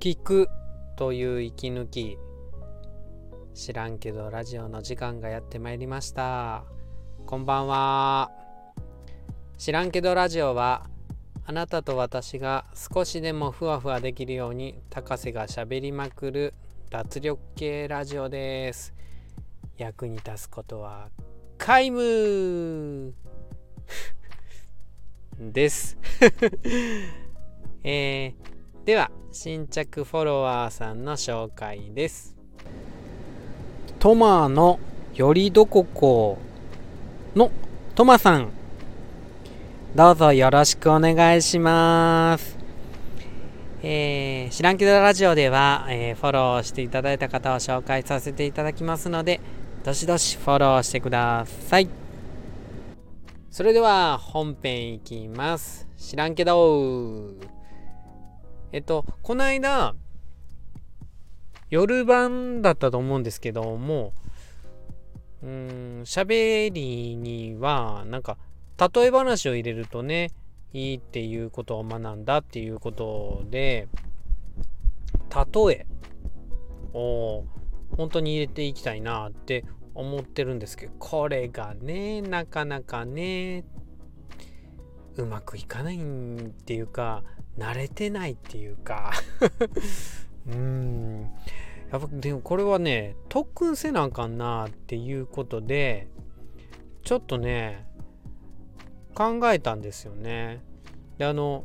聞くという息抜き。知らんけどラジオの時間がやってまいりました。こんばんは。知らんけどラジオはあなたと私が少しでもふわふわできるように高瀬がしゃべりまくる脱力系ラジオです。役に立つことは皆無。です。えー、では新着フォロワーさんの紹介です。トマのよりどここのトマさん。どうぞよろしくお願いします。えー、知らんけどラジオでは、えー、フォローしていただいた方を紹介させていただきますのでどしどしフォローしてください。それでは本編いきます。知らんけどえっとこの間夜晩だったと思うんですけどもうん喋りにはなんか例え話を入れるとねいいっていうことを学んだっていうことで例えを本当に入れていきたいなって思ってるんですけどこれがねなかなかねうまくいかないっていうか慣れてないっていうか うんやっぱでもこれはね特訓せなあかんなっていうことでちょっとね考えたんですよね。であの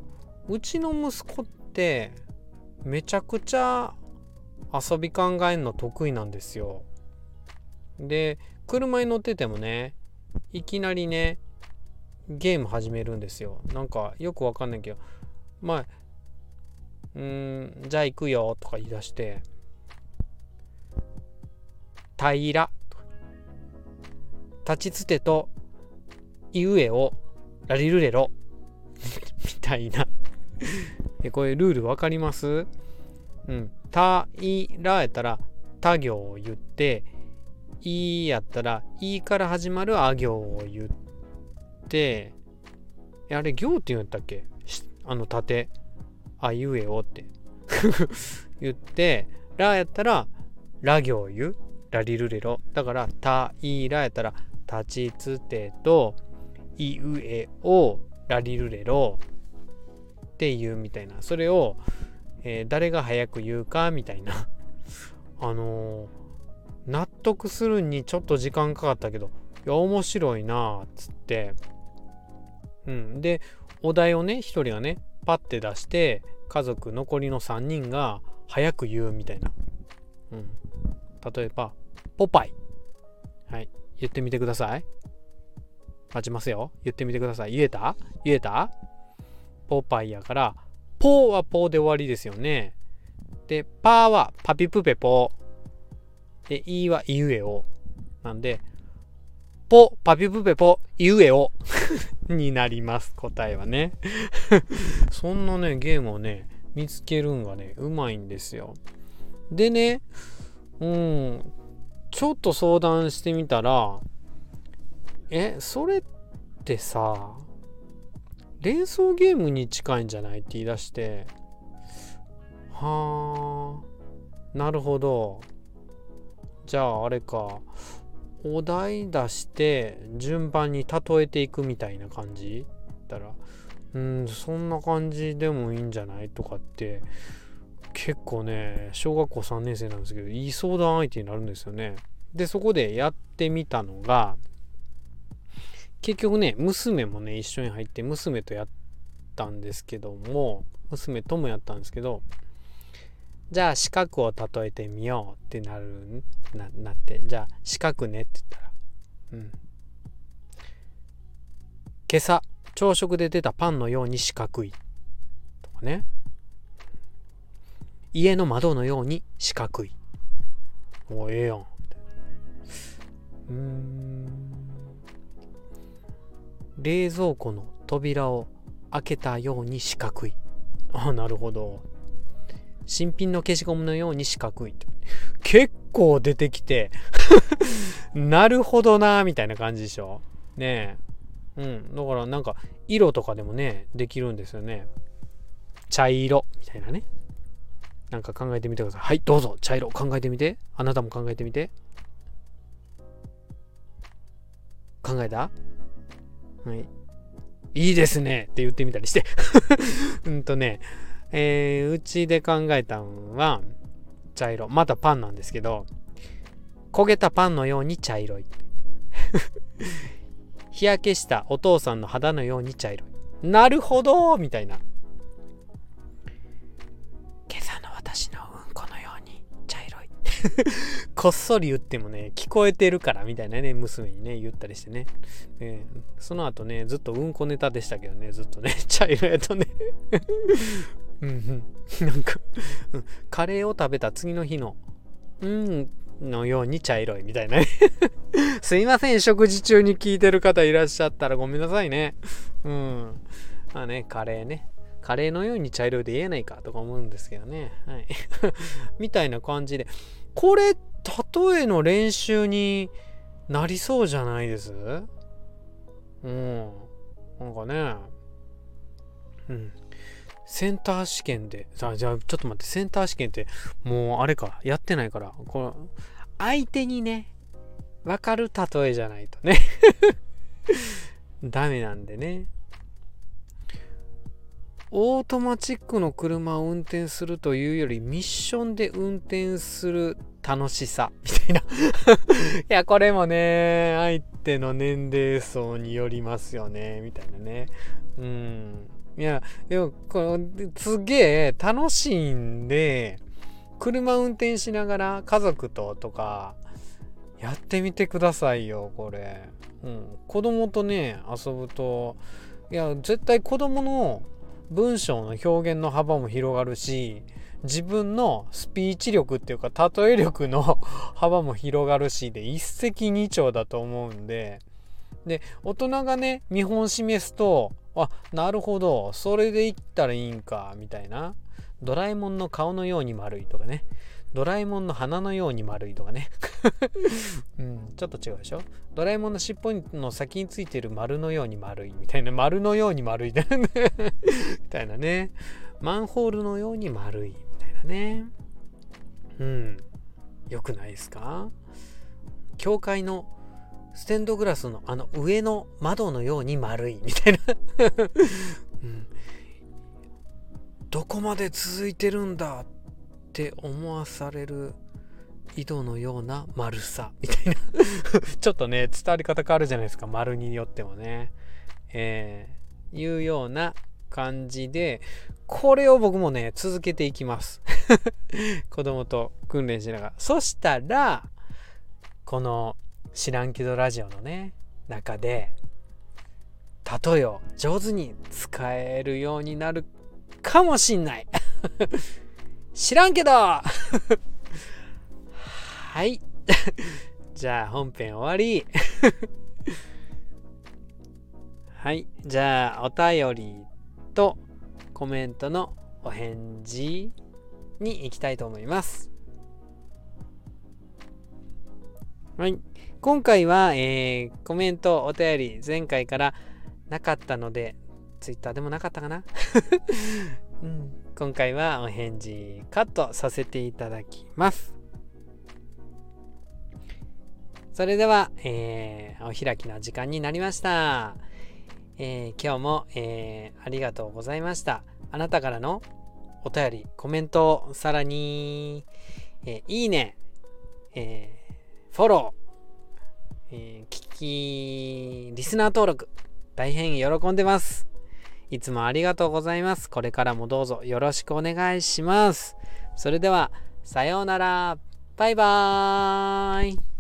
うちの息子ってめちゃくちゃ遊び考えるの得意なんですよ。で車に乗っててもねいきなりねゲーム始めるんですよ。なんかよくわかんないけどまあうんじゃあ行くよとか言い出して平ら立ちつてというえをラリルレロみたいな。えこれルール分かります？うん。たいらやったら他行を言って、いやったらいから始まるあ行を言って、あれ行って言うんだっけ？あの縦。あいうえおって 言って、らやったらら行を言う。ラリルレロ。だから、たいらやったら立ちつてというえをラリルレロっていうみたいなそれを、えー、誰が早く言うかみたいな あのー、納得するにちょっと時間かかったけどいや面白いなっつってうんでお題をね1人がねパッて出して家族残りの3人が早く言うみたいな、うん、例えば「ポパイ」はい言ってみてください待ちますよ。言ってみてください。言えた？言えた？ポパイやから、ポはポで終わりですよね。で、パはパピプペポ。で、イはイウエオ。なんで、ポ、パピプペポ、イウエオ になります。答えはね。そんなね、ゲームをね、見つけるんがね、うまいんですよ。でね、うん、ちょっと相談してみたら、えそれってさ連想ゲームに近いんじゃない？って言い出してはあなるほどじゃああれかお題出して順番に例えていくみたいな感じ？だったらうんそんな感じでもいいんじゃない？とかって結構ね小学校3年生なんですけどいい相談相手になるんですよね。でそこでやってみたのが結局ね、娘もね、一緒に入って娘とやったんですけども、娘ともやったんですけど、じゃあ四角を例えてみようってなる、ななって、じゃあ四角ねって言ったら、うん。今朝、朝食で出たパンのように四角い。とかね。家の窓のように四角い。おええやん。うん。冷蔵庫の扉を開けたように四角い。ああ、なるほど。新品の消しゴムのように四角いと。結構出てきて なるほどな、みたいな感じでしょ？ねえ。うん。だからなんか、色とかでもね、できるんですよね。茶色、みたいなね。なんか考えてみてください。はい、どうぞ、茶色、考えてみて。あなたも考えてみて。考えた？はい。いいですねって言ってみたりして うんとね、えー、うちで考えたんは、茶色。またパンなんですけど、焦げたパンのように茶色い。日焼けしたお父さんの肌のように茶色い。なるほどみたいな。今朝の私のうんこのように茶色い。こっそり言ってもね、聞こえてるからみたいなね、娘にね、言ったりしてね。えー、その後ね、ずっとうんこネタでしたけどね、ずっとね、茶色やとねうんうん。なんかカレーを食べた次の日の、うん、のように茶色いみたいな すいません、食事中に聞いてる方いらっしゃったらごめんなさいね。うん。まあね、カレーね。カレーのように茶色いで言えないかとか思うんですけどね。はい。みたいな感じで。これ、例えの練習になりそうじゃないです？うん。なんかね。うん。センター試験で、さあ、じゃあ、ちょっと待って、センター試験って、もう、あれか、やってないから、この、相手にね、わかる例えじゃないとね ダメなんでね。オートマチックの車を運転するというよりミッションで運転する楽しさみたいな いや、これもね、相手の年齢層によりますよね、みたいなね。うん。いや、でも、このすげえ楽しいんで、車運転しながら家族ととか、やってみてくださいよ、これ。うん。子供とね、遊ぶと、いや、絶対子供の文章の表現の幅も広がるし、自分のスピーチ力っていうか、例え力の 幅も広がるしで、一石二鳥だと思うんで、で、大人がね、見本示すと、あ、なるほど、それで言ったらいいんか、みたいな。ドラえもんの顔のように丸いとかね。ドラえもんの鼻のように丸いとかね。うん、ちょっと違うでしょドラえもんの尻尾の先についてる丸のように丸いみたいな。丸のように丸い みたいなね。マンホールのように丸いみたいなね。うん。よくないですか？教会のステンドグラスのあの上の窓のように丸いみたいな。うん、どこまで続いてるんだって思わされる井戸のような丸さみたいな。ちょっとね伝わり方変わるじゃないですか。丸によってもね。えー、いうような感じでこれを僕もね続けていきます。子供と訓練しながら。そしたらこの知らんけどラジオのね中で例えを上手に使えるようになるかもしんない。知らんけど。はい。じゃあ本編終わり。はい。じゃあお便りとコメントのお返事に行きたいと思います。はい。今回は、えー、コメント、お便り、前回からなかったので、Twitter でもなかったかな、うん、今回はお返事カットさせていただきます。それでは、えー、お開きの時間になりました。えー、今日も、えー、ありがとうございました。あなたからのお便り、コメント、さらに、えいいね、えフォロー、えー、聞き、リスナー登録、大変喜んでます。いつもありがとうございます。これからもどうぞよろしくお願いします。それでは、さようなら。バイバーイ。